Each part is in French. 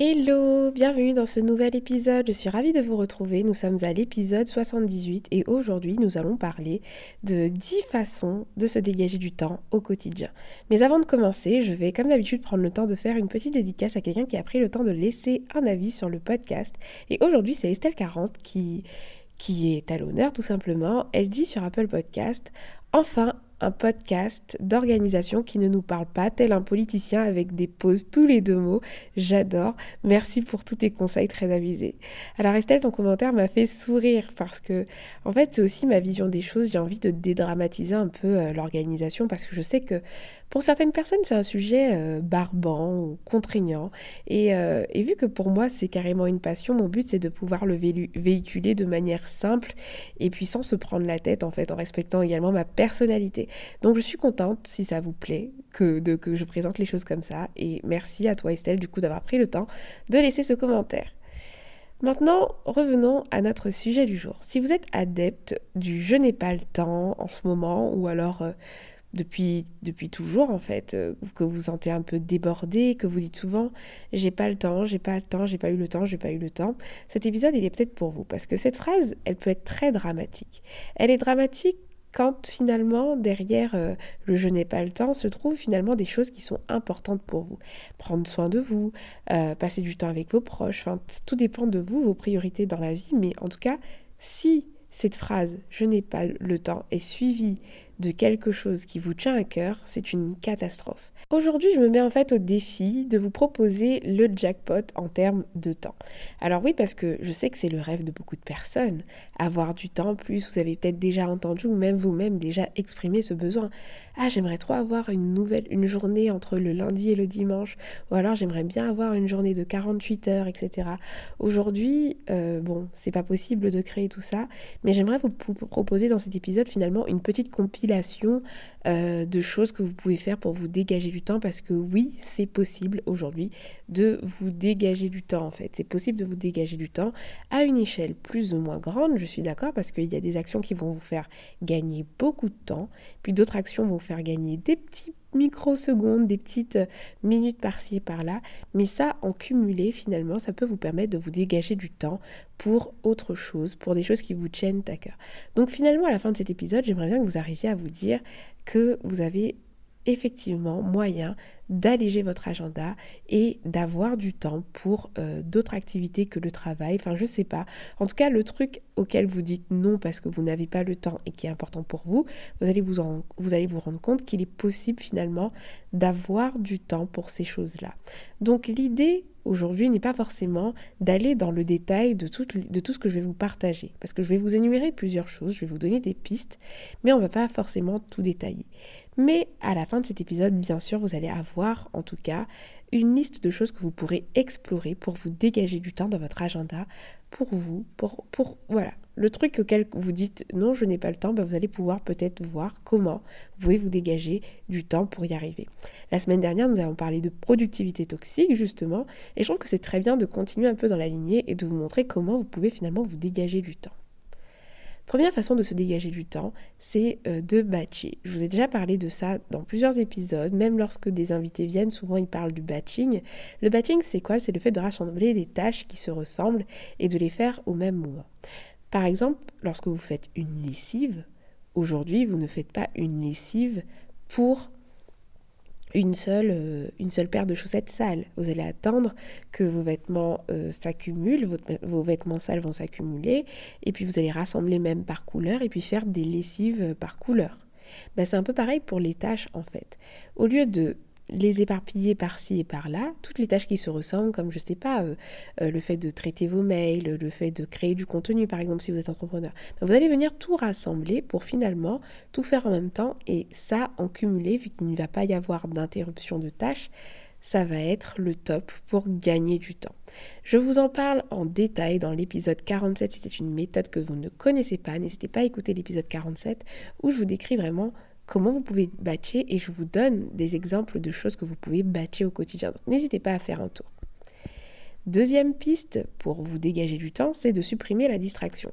Hello, bienvenue dans ce nouvel épisode. Je suis ravie de vous retrouver. Nous sommes à l'épisode 78 et aujourd'hui nous allons parler de 10 façons de se dégager du temps au quotidien. Mais avant de commencer, je vais comme d'habitude prendre le temps de faire une petite dédicace à quelqu'un qui a pris le temps de laisser un avis sur le podcast. Et aujourd'hui c'est Estelle 40 qui qui est à l'honneur tout simplement. Elle dit sur Apple Podcast Enfin, un podcast d'organisation qui ne nous parle pas tel un politicien avec des pauses tous les deux mots. J'adore. Merci pour tous tes conseils très avisés. Alors Estelle, ton commentaire m'a fait sourire parce que en fait c'est aussi ma vision des choses. J'ai envie de dédramatiser un peu euh, l'organisation parce que je sais que pour certaines personnes c'est un sujet euh, barbant ou contraignant et, euh, et, vu que pour moi c'est carrément une passion, mon but c'est de pouvoir le véhiculer de manière simple et puis sans se prendre la tête en fait en respectant également ma personnalité. Donc je suis contente, si ça vous plaît, que je présente les choses comme ça. Et merci à toi Estelle, du coup, d'avoir pris le temps de laisser ce commentaire. Maintenant, revenons à notre sujet du jour. Si vous êtes adepte du je n'ai pas le temps en ce moment, ou alors euh, depuis, depuis toujours en fait, euh, que vous vous sentez un peu débordé, que vous dites souvent j'ai pas le temps, j'ai pas le temps, j'ai pas eu le temps, j'ai pas eu le temps, cet épisode il est peut-être pour vous parce que cette phrase elle peut être très dramatique. Elle est dramatique quand finalement derrière euh, le je n'ai pas le temps se trouvent finalement des choses qui sont importantes pour vous. Prendre soin de vous, euh, passer du temps avec vos proches, tout dépend de vous, vos priorités dans la vie, mais en tout cas, si cette phrase je n'ai pas le temps est suivie de quelque chose qui vous tient à cœur, c'est une catastrophe. Aujourd'hui, je me mets en fait au défi de vous proposer le jackpot en termes de temps. Alors oui, parce que je sais que c'est le rêve de beaucoup de personnes, avoir du temps, plus vous avez peut-être déjà entendu ou même vous-même déjà exprimé ce besoin. Ah, j'aimerais trop avoir une nouvelle, une journée entre le lundi et le dimanche, ou alors j'aimerais bien avoir une journée de 48 heures, etc. Aujourd'hui, euh, bon, c'est pas possible de créer tout ça, mais j'aimerais vous proposer dans cet épisode finalement une petite compilation population euh, de choses que vous pouvez faire pour vous dégager du temps parce que oui, c'est possible aujourd'hui de vous dégager du temps en fait. C'est possible de vous dégager du temps à une échelle plus ou moins grande, je suis d'accord, parce qu'il y a des actions qui vont vous faire gagner beaucoup de temps, puis d'autres actions vont vous faire gagner des petits microsecondes, des petites euh, minutes par-ci et par-là. Mais ça, en cumulé, finalement, ça peut vous permettre de vous dégager du temps pour autre chose, pour des choses qui vous tiennent à cœur. Donc finalement, à la fin de cet épisode, j'aimerais bien que vous arriviez à vous dire que vous avez effectivement moyen d'alléger votre agenda et d'avoir du temps pour euh, d'autres activités que le travail. Enfin, je sais pas. En tout cas, le truc auquel vous dites non parce que vous n'avez pas le temps et qui est important pour vous, vous allez vous, vous, allez vous rendre compte qu'il est possible finalement d'avoir du temps pour ces choses-là. Donc l'idée aujourd'hui n'est pas forcément d'aller dans le détail de tout, ce que je vais vous partager, parce que je vais vous énumérer plusieurs choses, je vais vous donner des pistes, mais on ne va pas forcément tout détailler. Mais à la fin de cet épisode, bien sûr, vous allez avoir en tout cas une liste de choses que vous pourrez explorer pour vous dégager du temps dans votre agenda pour vous, pour voilà, le truc auquel vous dites non, je n'ai pas le temps, ben vous allez pouvoir peut-être voir comment vous pouvez vous dégager du temps pour y arriver. La semaine dernière, nous avons parlé de productivité toxique justement, et je trouve que c'est très bien de continuer un peu dans la lignée et de vous montrer comment vous pouvez finalement vous dégager du temps. Première façon de se dégager du temps, c'est euh, de batcher. Je vous ai déjà parlé de ça dans plusieurs épisodes, même lorsque des invités viennent, souvent ils parlent du batching. Le batching, c'est quoi? C'est le fait de rassembler des tâches qui se ressemblent et de les faire au même moment. Par exemple, lorsque vous faites une lessive, aujourd'hui, vous ne faites pas une lessive pour une seule, euh, paire de chaussettes sales. Vous allez attendre que vos vêtements euh, s'accumulent, vos vêtements sales vont s'accumuler, et puis vous allez rassembler même par couleur, et puis faire des lessives par couleur. Ben, c'est un peu pareil pour les tâches en fait. Au lieu de les éparpiller par-ci et par-là, toutes les tâches qui se ressemblent, comme je sais pas, euh, euh, le fait de traiter vos mails, le fait de créer du contenu, par exemple, si vous êtes entrepreneur. Vous allez venir tout rassembler pour finalement tout faire en même temps et ça, en cumulé, vu qu'il ne va pas y avoir d'interruption de tâches, ça va être le top pour gagner du temps. Je vous en parle en détail dans l'épisode 47 si c'est une méthode que vous ne connaissez pas. N'hésitez pas à écouter l'épisode 47 où je vous décris vraiment comment vous pouvez batcher et je vous donne des exemples de choses que vous pouvez batcher au quotidien. Donc n'hésitez pas à faire un tour. Deuxième piste pour vous dégager du temps, c'est de supprimer la distraction.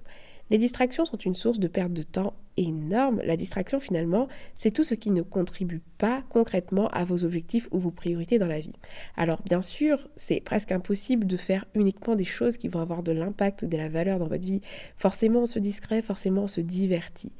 Les distractions sont une source de perte de temps énorme. La distraction, finalement, c'est tout ce qui ne contribue pas concrètement à vos objectifs ou vos priorités dans la vie. Alors, bien sûr, c'est presque impossible de faire uniquement des choses qui vont avoir de l'impact ou de la valeur dans votre vie. Forcément, on se distrait, forcément, on se divertit.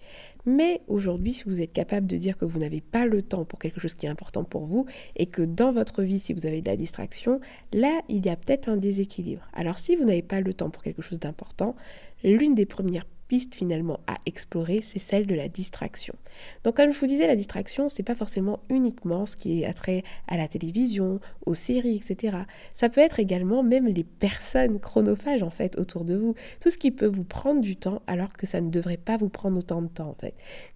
Mais aujourd'hui, si vous êtes capable de dire que vous n'avez pas le temps pour quelque chose qui est important pour vous et que dans votre vie, si vous avez de la distraction, là, il y a peut-être un déséquilibre. Alors si vous n'avez pas le temps pour quelque chose d'important, l'une des premières piste finalement à explorer, c'est celle de la distraction. Donc comme je vous disais, la distraction, c'est pas forcément uniquement ce qui est attrait à la télévision, aux séries, etc. Ça peut être également même les personnes chronophages en fait autour de vous, tout ce qui peut vous prendre du temps alors que ça ne devrait pas vous prendre autant de temps en fait.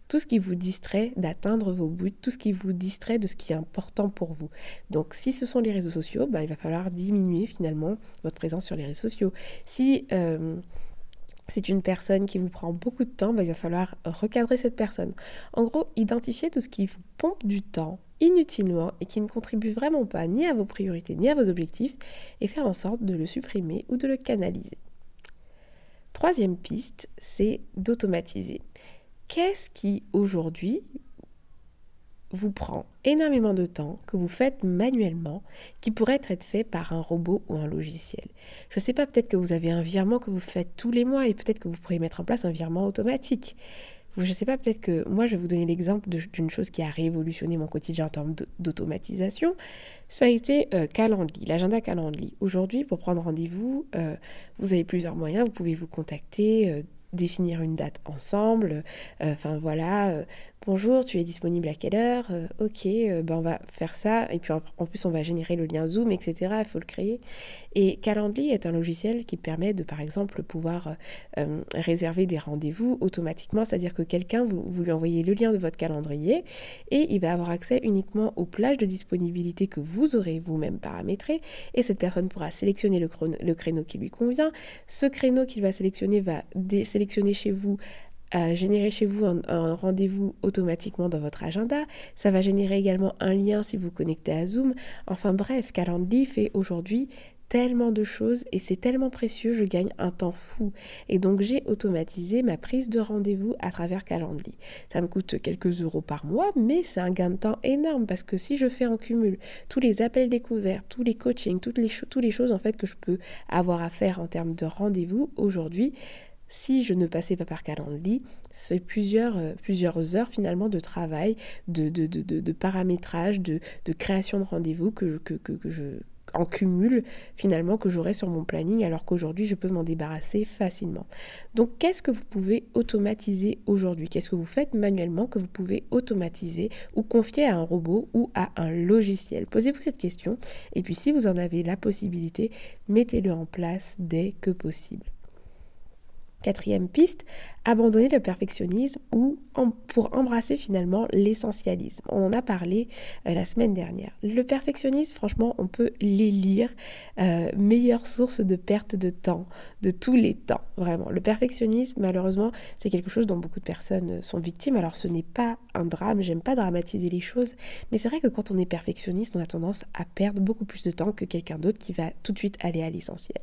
Tout ce qui vous distrait d'atteindre vos buts, tout ce qui vous distrait de ce qui est important pour vous. Donc si ce sont les réseaux sociaux, ben, il va falloir diminuer finalement votre présence sur les réseaux sociaux. Si euh, c'est une personne qui vous prend beaucoup de temps, bah, il va falloir recadrer cette personne. En gros, identifier tout ce qui vous pompe du temps inutilement et qui ne contribue vraiment pas ni à vos priorités ni à vos objectifs et faire en sorte de le supprimer ou de le canaliser. Troisième piste, c'est d'automatiser. Qu'est-ce qui aujourd'hui vous prend énormément de temps que vous faites manuellement qui pourrait être fait par un robot ou un logiciel. Je ne sais pas, peut-être que vous avez un virement que vous faites tous les mois et peut-être que vous pourriez mettre en place un virement automatique. Je ne sais pas, peut-être que moi, je vais vous donner l'exemple d'une chose qui a révolutionné mon quotidien en termes d'automatisation. Ça a été euh, Calendly, l'agenda Calendly. Aujourd'hui, pour prendre rendez-vous, euh, vous avez plusieurs moyens. Vous pouvez vous contacter, euh, définir une date ensemble. Enfin voilà, Bonjour, tu es disponible à quelle heure? Euh, Ok, euh, ben on va faire ça. Et puis en, plus, on va générer le lien Zoom, etc. Il faut le créer. Et Calendly est un logiciel qui permet de, par exemple, pouvoir euh, réserver des rendez-vous automatiquement. C'est-à-dire que quelqu'un, vous, lui envoyez le lien de votre calendrier et il va avoir accès uniquement aux plages de disponibilité que vous aurez vous-même paramétrées. Et cette personne pourra sélectionner le, le créneau qui lui convient. Ce créneau qu'il va sélectionner va sélectionner chez vous générer chez vous un, rendez-vous automatiquement dans votre agenda. Ça va générer également un lien si vous connectez à Zoom. Enfin bref, Calendly fait aujourd'hui tellement de choses et c'est tellement précieux, je gagne un temps fou. Et donc j'ai automatisé ma prise de rendez-vous à travers Calendly. Ça me coûte quelques euros par mois, mais c'est un gain de temps énorme parce que si je fais en cumul tous les appels découverts, tous les coachings, toutes les, toutes les choses en fait que je peux avoir à faire en termes de rendez-vous aujourd'hui, si je ne passais pas par Calendly, c'est plusieurs, euh, heures finalement de travail, de, paramétrage, de, création de rendez-vous que, que, que, je en cumule finalement que j'aurai sur mon planning alors qu'aujourd'hui je peux m'en débarrasser facilement. Donc qu'est-ce que vous pouvez automatiser aujourd'hui? Qu'est-ce que vous faites manuellement que vous pouvez automatiser ou confier à un robot ou à un logiciel? Posez-vous cette question et puis si vous en avez la possibilité, mettez-le en place dès que possible. Quatrième piste, abandonner le perfectionnisme ou pour embrasser finalement l'essentialisme. On en a parlé euh, la semaine dernière. Le perfectionnisme, franchement, on peut les lire. Euh, meilleure source de perte de temps, de tous les temps, vraiment. Le perfectionnisme, malheureusement, c'est quelque chose dont beaucoup de personnes sont victimes. Alors ce n'est pas un drame, j'aime pas dramatiser les choses, mais c'est vrai que quand on est perfectionniste, on a tendance à perdre beaucoup plus de temps que quelqu'un d'autre qui va tout de suite aller à l'essentiel.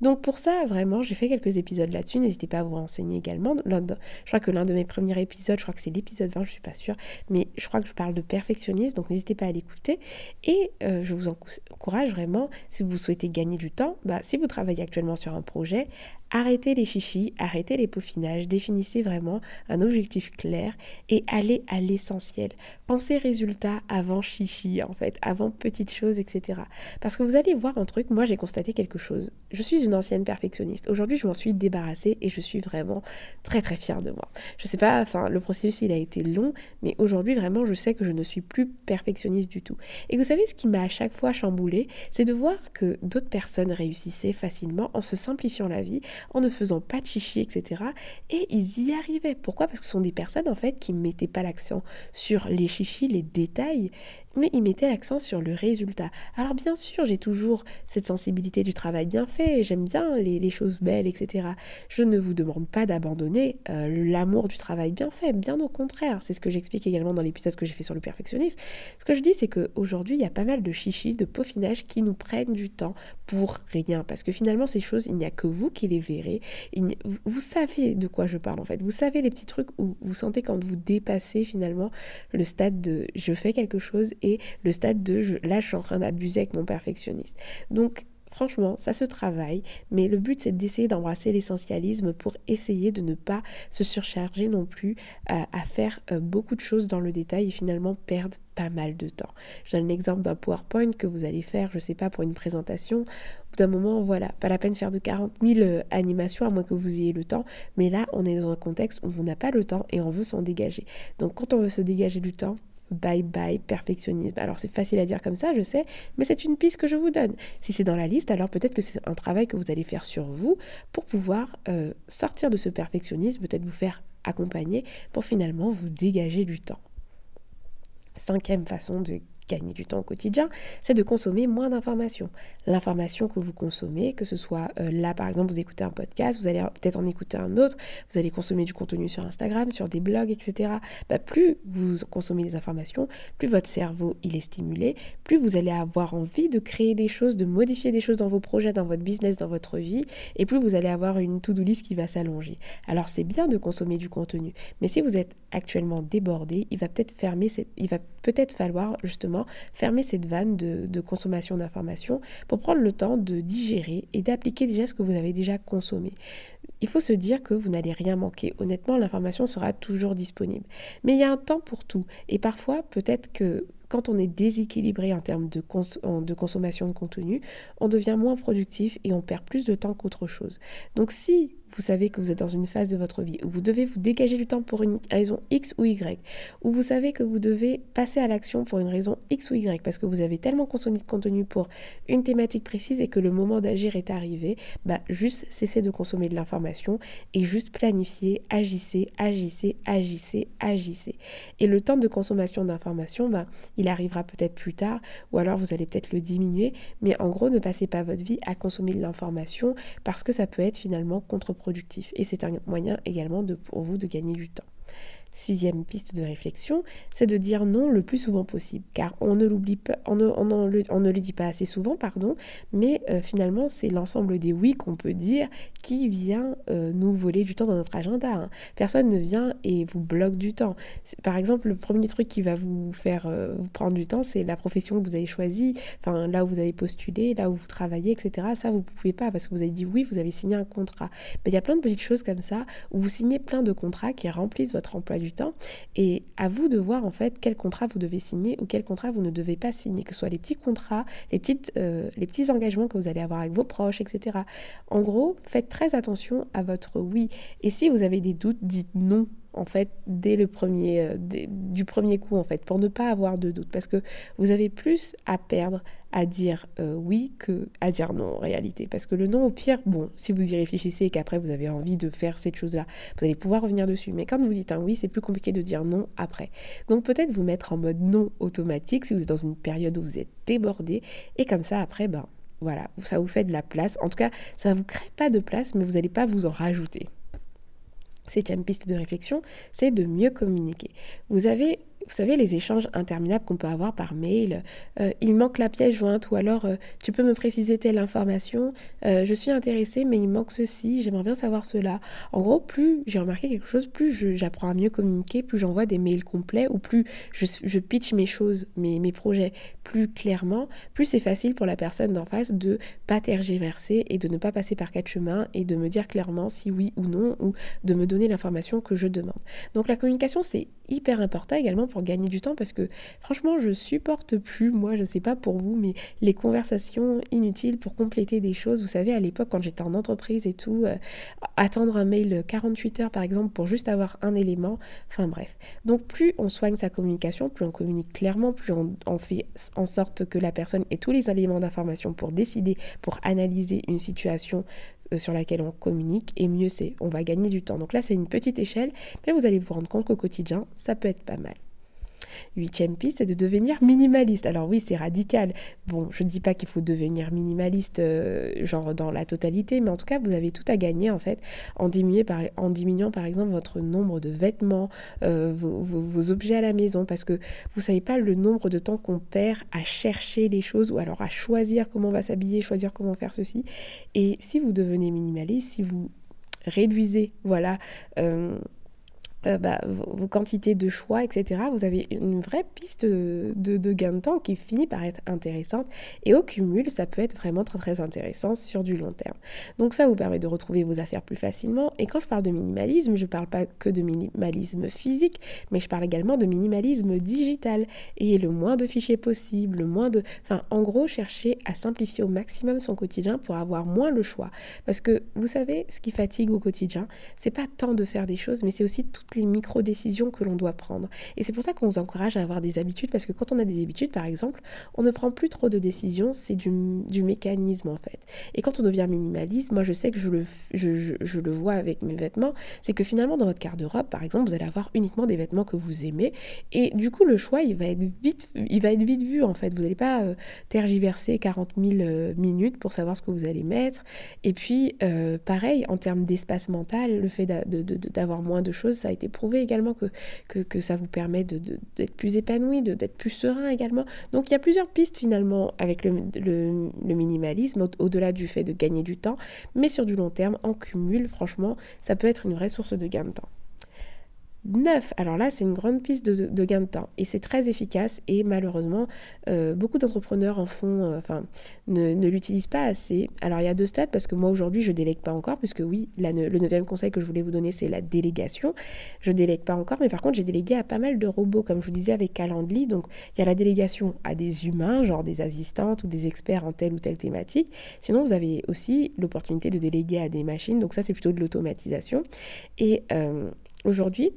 Donc pour ça, vraiment, j'ai fait quelques épisodes là-dessus n'hésitez pas à vous renseigner également. Je crois que l'un de mes premiers épisodes, je crois que c'est l'épisode 20, je suis pas sûre, mais je crois que je parle de perfectionnisme, donc n'hésitez pas à l'écouter. Et euh, je vous encourage vraiment, si vous souhaitez gagner du temps, bah, si vous travaillez actuellement sur un projet, Arrêtez les chichis, arrêtez les peaufinages, définissez vraiment un objectif clair et allez à l'essentiel. Pensez résultat avant chichi, en fait, avant petites choses, etc. Parce que vous allez voir un truc, moi j'ai constaté quelque chose. Je suis une ancienne perfectionniste. Aujourd'hui, je m'en suis débarrassée et je suis vraiment très très fière de moi. Je sais pas, enfin, le processus il a été long, mais aujourd'hui vraiment, je sais que je ne suis plus perfectionniste du tout. Et vous savez, ce qui m'a à chaque fois chamboulé, c'est de voir que d'autres personnes réussissaient facilement en se simplifiant la vie en ne faisant pas de chichi, etc. Et ils y arrivaient. Pourquoi? Parce que ce sont des personnes en fait qui ne mettaient pas l'accent sur les chichis, les détails, mais il mettait l'accent sur le résultat. Alors bien sûr, j'ai toujours cette sensibilité du travail bien fait, j'aime bien les, choses belles, etc. Je ne vous demande pas d'abandonner euh, l'amour du travail bien fait, bien au contraire. C'est ce que j'explique également dans l'épisode que j'ai fait sur le perfectionnisme. Ce que je dis, c'est qu'aujourd'hui, il y a pas mal de chichis, de peaufinage qui nous prennent du temps pour rien. Parce que finalement, ces choses, il n'y a que vous qui les verrez. vous savez de quoi je parle en fait. Vous savez les petits trucs où vous sentez quand vous dépassez finalement le stade de je fais quelque chose et le stade de je, là, je suis en train d'abuser avec mon perfectionniste. Donc, Franchement, ça se travaille, mais le but c'est d'essayer d'embrasser l'essentialisme pour essayer de ne pas se surcharger non plus à, faire euh, beaucoup de choses dans le détail et finalement perdre pas mal de temps. Je donne l'exemple d'un PowerPoint que vous allez faire, je sais pas, pour une présentation. Au bout d'un moment, voilà, pas la peine de faire de 40 000 euh, animations à moins que vous ayez le temps. Mais là, on est dans un contexte où on n'a pas le temps et on veut s'en dégager. Donc quand on veut se dégager du temps, bye bye perfectionnisme. Alors c'est facile à dire comme ça, je sais, mais c'est une piste que je vous donne. Si c'est dans la liste, alors peut-être que c'est un travail que vous allez faire sur vous pour pouvoir euh, sortir de ce perfectionnisme, peut-être vous faire accompagner pour finalement vous dégager du temps. Cinquième façon de gagner du temps au quotidien, c'est de consommer moins d'informations. L'information que vous consommez, que ce soit euh, là par exemple, vous écoutez un podcast, vous allez peut-être en écouter un autre, vous allez consommer du contenu sur Instagram, sur des blogs, etc. Bah, plus vous consommez des informations, plus votre cerveau il est stimulé, plus vous allez avoir envie de créer des choses, de modifier des choses dans vos projets, dans votre business, dans votre vie, et plus vous allez avoir une to-do list qui va s'allonger. Alors c'est bien de consommer du contenu, mais si vous êtes actuellement débordé, il va peut-être fermer, il va peut-être falloir justement fermer cette vanne de, consommation d'informations pour prendre le temps de digérer et d'appliquer déjà ce que vous avez déjà consommé. Il faut se dire que vous n'allez rien manquer. Honnêtement, l'information sera toujours disponible. Mais il y a un temps pour tout. Et parfois, peut-être que quand on est déséquilibré en termes de, de, consommation de contenu, on devient moins productif et on perd plus de temps qu'autre chose. Donc si vous savez que vous êtes dans une phase de votre vie où vous devez vous dégager du temps pour une raison X ou Y, où vous savez que vous devez passer à l'action pour une raison X ou Y, parce que vous avez tellement consommé de contenu pour une thématique précise et que le moment d'agir est arrivé, bah juste cessez de consommer de l'information et juste planifiez, agissez, agissez, agissez, agissez. Et le temps de consommation d'informations, bah, il arrivera peut-être plus tard, ou alors vous allez peut-être le diminuer, mais en gros, ne passez pas votre vie à consommer de l'information parce que ça peut être finalement contre productif. Et c'est un moyen également pour vous de gagner du temps. Sixième piste de réflexion, c'est de dire non le plus souvent possible, car on ne l'oublie pas, on ne, le, dit pas assez souvent, pardon, mais euh, finalement c'est l'ensemble des oui qu'on peut dire qui vient euh, nous voler du temps dans notre agenda. Hein. Personne ne vient et vous bloque du temps. Par exemple, le premier truc qui va vous faire euh, prendre du temps, c'est la profession que vous avez choisie, enfin là où vous avez postulé, là où vous travaillez, etc. Ça vous pouvez pas parce que vous avez dit oui, vous avez signé un contrat. Il y a plein de petites choses comme ça où vous signez plein de contrats qui remplissent votre emploi du temps. Et à vous de voir en fait quel contrat vous devez signer ou quel contrat vous ne devez pas signer, que ce soit les petits contrats, les, petites, euh, les petits engagements que vous allez avoir avec vos proches, etc. En gros, faites très attention à votre oui. Et si vous avez des doutes, dites non en fait dès le premier euh, du premier coup en fait pour ne pas avoir de doute. Parce que vous avez plus à perdre à dire euh, oui que à dire non en réalité. Parce que le non au pire bon si vous y réfléchissez et qu'après vous avez envie de faire cette chose là vous allez pouvoir revenir dessus. Mais quand vous dites un oui c'est plus compliqué de dire non après. Donc peut-être vous mettre en mode non automatique si vous êtes dans une période où vous êtes débordé. Et comme ça après ben voilà ça vous fait de la place. En tout cas ça ne vous crée pas de place mais vous n'allez pas vous en rajouter Septième piste de réflexion, c'est de mieux communiquer. Vous avez vous savez, les échanges interminables qu'on peut avoir par mail, euh, il manque la pièce jointe ou alors euh, tu peux me préciser telle information, euh, je suis intéressée mais il manque ceci, j'aimerais bien savoir cela. En gros, plus j'ai remarqué quelque chose, plus j'apprends à mieux communiquer, plus j'envoie des mails complets ou plus je, pitch mes choses, mes, mes projets plus clairement, plus c'est facile pour la personne d'en face de pas tergiverser et de ne pas passer par quatre chemins et de me dire clairement si oui ou non ou de me donner l'information que je demande. Donc la communication c'est hyper important également pour gagner du temps parce que franchement, je supporte plus, moi, je sais pas pour vous, mais les conversations inutiles pour compléter des choses. Vous savez, à l'époque, quand j'étais en entreprise et tout, euh, attendre un mail 48 heures par exemple pour juste avoir un élément, enfin bref. Donc, plus on soigne sa communication, plus on communique clairement, plus on, fait en sorte que la personne ait tous les éléments d'information pour décider, pour analyser une situation euh, sur laquelle on communique et mieux c'est, on va gagner du temps. Donc là c'est une petite échelle, mais vous allez vous rendre compte qu'au quotidien, ça peut être pas mal. Huitième piste, c'est de devenir minimaliste. Alors oui, c'est radical. Bon, je ne dis pas qu'il faut devenir minimaliste, euh, genre dans la totalité, mais en tout cas, vous avez tout à gagner en fait en, par, diminuant par exemple votre nombre de vêtements, euh, vos, objets à la maison, parce que vous savez pas le nombre de temps qu'on perd à chercher les choses ou alors à choisir comment on va s'habiller, choisir comment faire ceci. Et si vous devenez minimaliste, si vous réduisez, voilà. Euh, euh, bah, vos, quantités de choix, etc., vous avez une vraie piste de, gain de temps qui finit par être intéressante. Et au cumul, ça peut être vraiment très très intéressant sur du long terme. Donc ça vous permet de retrouver vos affaires plus facilement. Et quand je parle de minimalisme, je ne parle pas que de minimalisme physique, mais je parle également de minimalisme digital. Et le moins de fichiers possible, le moins de... Enfin, en gros, chercher à simplifier au maximum son quotidien pour avoir moins le choix. Parce que vous savez, ce qui fatigue au quotidien, c'est pas tant de faire des choses, mais c'est aussi tout les micro-décisions que l'on doit prendre. Et c'est pour ça qu'on vous encourage à avoir des habitudes, parce que quand on a des habitudes, par exemple, on ne prend plus trop de décisions, c'est du, mécanisme en fait. Et quand on devient minimaliste, moi je sais que je le, je, le vois avec mes vêtements, c'est que finalement dans votre garde-robe, par exemple, vous allez avoir uniquement des vêtements que vous aimez, et du coup le choix, il va être vite, il va être vite vu en fait. Vous n'allez pas euh, tergiverser 40 000 euh, minutes pour savoir ce que vous allez mettre. Et puis, euh, pareil, en termes d'espace mental, le fait d'avoir moins de choses, ça a été prouvé également que, que, ça vous permet d'être plus épanoui, d'être plus serein également. Donc il y a plusieurs pistes finalement avec le, minimalisme, au-delà du fait de gagner du temps, mais sur du long terme, en cumul, franchement, ça peut être une vraie source de gain de temps. 9. Alors là, c'est une grande piste de, gain de temps et c'est très efficace et malheureusement, euh, beaucoup d'entrepreneurs en font, euh, enfin, ne, l'utilisent pas assez. Alors il y a deux stades parce que moi aujourd'hui, je délègue pas encore, puisque oui, le neuvième conseil que je voulais vous donner, c'est la délégation. Je délègue pas encore, mais par contre, j'ai délégué à pas mal de robots, comme je vous disais avec Calendly. Donc il y a la délégation à des humains, genre des assistantes ou des experts en telle ou telle thématique. Sinon, vous avez aussi l'opportunité de déléguer à des machines. Donc ça, c'est plutôt de l'automatisation. Et euh, aujourd'hui,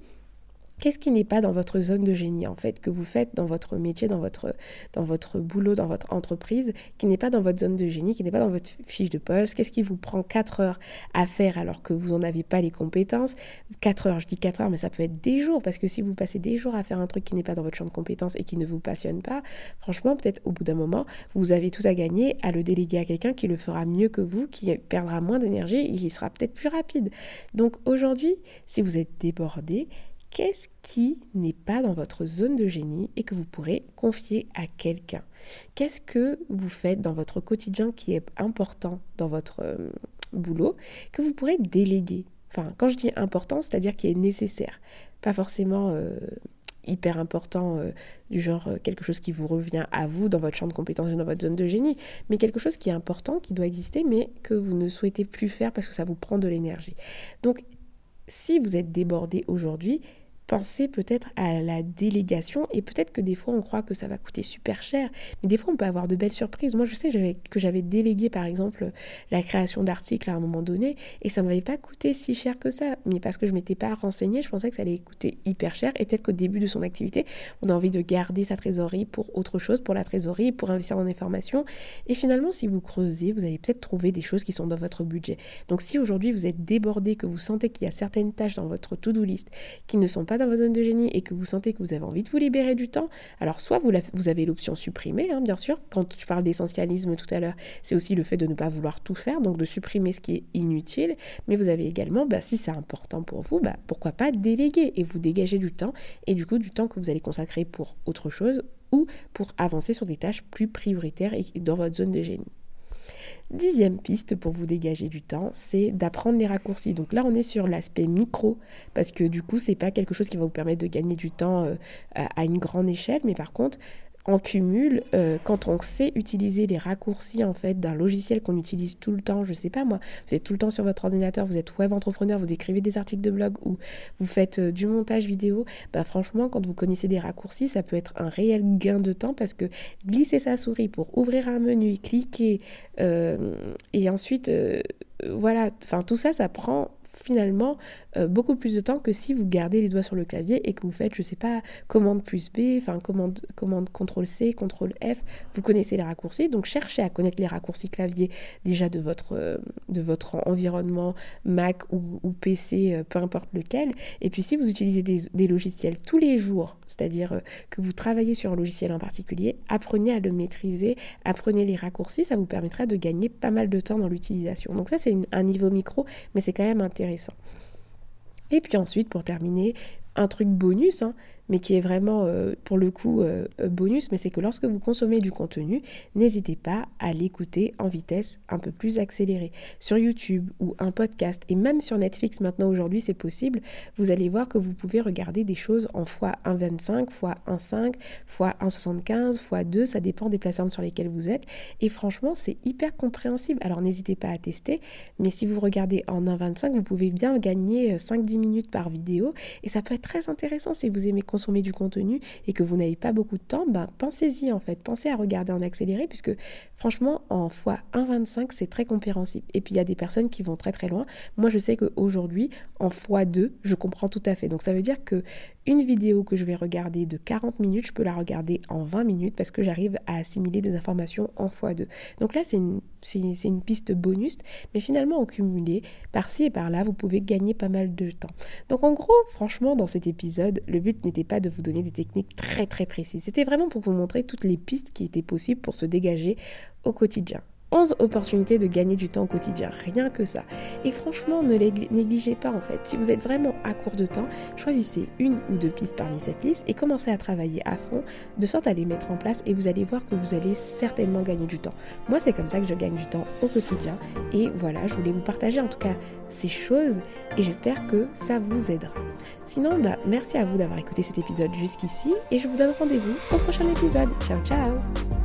Qu'est-ce qui n'est pas dans votre zone de génie en fait que vous faites dans votre métier, dans votre, dans votre boulot, dans votre entreprise, qui n'est pas dans votre zone de génie, qui n'est pas dans votre fiche de poste? Qu'est-ce qui vous prend 4 heures à faire alors que vous n'en avez pas les compétences? 4 heures, je dis 4 heures, mais ça peut être des jours parce que si vous passez des jours à faire un truc qui n'est pas dans votre champ de compétences et qui ne vous passionne pas, franchement, peut-être au bout d'un moment, vous avez tout à gagner à le déléguer à quelqu'un qui le fera mieux que vous, qui perdra moins d'énergie et qui sera peut-être plus rapide. Donc aujourd'hui, si vous êtes débordé, qu'est-ce qui n'est pas dans votre zone de génie et que vous pourrez confier à quelqu'un? Qu'est-ce que vous faites dans votre quotidien qui est important dans votre euh, boulot que vous pourrez déléguer? Enfin, quand je dis important, c'est-à-dire qui est nécessaire, pas forcément euh, hyper important euh, du genre quelque chose qui vous revient à vous dans votre champ de compétences et dans votre zone de génie, mais quelque chose qui est important, qui doit exister, mais que vous ne souhaitez plus faire parce que ça vous prend de l'énergie. Donc, si vous êtes débordé aujourd'hui, Pensez peut-être à la délégation et peut-être que des fois on croit que ça va coûter super cher, mais des fois on peut avoir de belles surprises. Moi je sais que j'avais délégué par exemple la création d'articles à un moment donné et ça ne m'avait pas coûté si cher que ça, mais parce que je m'étais pas renseignée, je pensais que ça allait coûter hyper cher et peut-être qu'au début de son activité on a envie de garder sa trésorerie pour autre chose, pour la trésorerie, pour investir dans des formations et finalement si vous creusez vous allez peut-être trouver des choses qui sont dans votre budget. Donc si aujourd'hui vous êtes débordé, que vous sentez qu'il y a certaines tâches dans votre to-do list qui ne sont pas dans votre zone de génie et que vous sentez que vous avez envie de vous libérer du temps, alors soit vous, avez l'option supprimer, hein, bien sûr. Quand je parle d'essentialisme tout à l'heure, c'est aussi le fait de ne pas vouloir tout faire, donc de supprimer ce qui est inutile. Mais vous avez également, bah, si c'est important pour vous, bah, pourquoi pas déléguer et vous dégager du temps et du coup du temps que vous allez consacrer pour autre chose ou pour avancer sur des tâches plus prioritaires et dans votre zone de génie. Dixième piste pour vous dégager du temps, c'est d'apprendre les raccourcis. Donc là, on est sur l'aspect micro, parce que du coup, c'est pas quelque chose qui va vous permettre de gagner du temps euh, à une grande échelle, mais par contre, en cumul, euh, quand on sait utiliser les raccourcis en fait d'un logiciel qu'on utilise tout le temps, je sais pas moi, vous êtes tout le temps sur votre ordinateur, vous êtes web entrepreneur, vous écrivez des articles de blog ou vous faites euh, du montage vidéo, bah franchement quand vous connaissez des raccourcis, ça peut être un réel gain de temps parce que glisser sa souris pour ouvrir un menu, cliquer euh, et ensuite voilà, enfin tout ça, ça prend finalement euh, beaucoup plus de temps que si vous gardez les doigts sur le clavier et que vous faites, je sais pas, commande plus B, enfin commande, commande CTRL C, CTRL F, vous connaissez les raccourcis, donc cherchez à connaître les raccourcis clavier déjà de votre, euh, de votre environnement Mac ou, PC, euh, peu importe lequel, et puis si vous utilisez des logiciels tous les jours, c'est-à-dire que vous travaillez sur un logiciel en particulier, apprenez à le maîtriser, apprenez les raccourcis, ça vous permettra de gagner pas mal de temps dans l'utilisation. Donc ça c'est un niveau micro, mais c'est quand même intéressant. Et puis ensuite, pour terminer, un truc bonus, hein, mais qui est vraiment euh, pour le coup euh, euh, bonus, mais c'est que lorsque vous consommez du contenu, n'hésitez pas à l'écouter en vitesse un peu plus accélérée. Sur YouTube ou un podcast, et même sur Netflix maintenant aujourd'hui c'est possible, vous allez voir que vous pouvez regarder des choses en x1.25, x1.5, x1.75, x2, ça dépend des plateformes sur lesquelles vous êtes. Et franchement, c'est hyper compréhensible. Alors n'hésitez pas à tester, mais si vous regardez en 1.25, vous pouvez bien gagner 5-10 minutes par vidéo, et ça peut être très intéressant si vous aimez consommer du contenu et que vous n'avez pas beaucoup de temps, ben, pensez-y en fait. Pensez à regarder en accéléré puisque franchement, en fois 1,25, c'est très compréhensible. Et puis il y a des personnes qui vont très très loin. Moi, je sais qu'aujourd'hui, en fois 2, je comprends tout à fait. Donc ça veut dire que une vidéo que je vais regarder de 40 minutes, je peux la regarder en 20 minutes parce que j'arrive à assimiler des informations en x2. Donc là, c'est une, une, piste bonus, mais finalement, en cumulé, par-ci et par-là, vous pouvez gagner pas mal de temps. Donc en gros, franchement, dans cet épisode, le but n'était pas de vous donner des techniques très très précises. C'était vraiment pour vous montrer toutes les pistes qui étaient possibles pour se dégager au quotidien. 11 opportunités de gagner du temps au quotidien, rien que ça. Et franchement, ne les négligez pas en fait. Si vous êtes vraiment à court de temps, choisissez une ou deux pistes parmi cette liste et commencez à travailler à fond de sorte à les mettre en place et vous allez voir que vous allez certainement gagner du temps. Moi, c'est comme ça que je gagne du temps au quotidien et voilà, je voulais vous partager en tout cas ces choses et j'espère que ça vous aidera. Sinon, bah, merci à vous d'avoir écouté cet épisode jusqu'ici et je vous donne rendez-vous au prochain épisode. Ciao ciao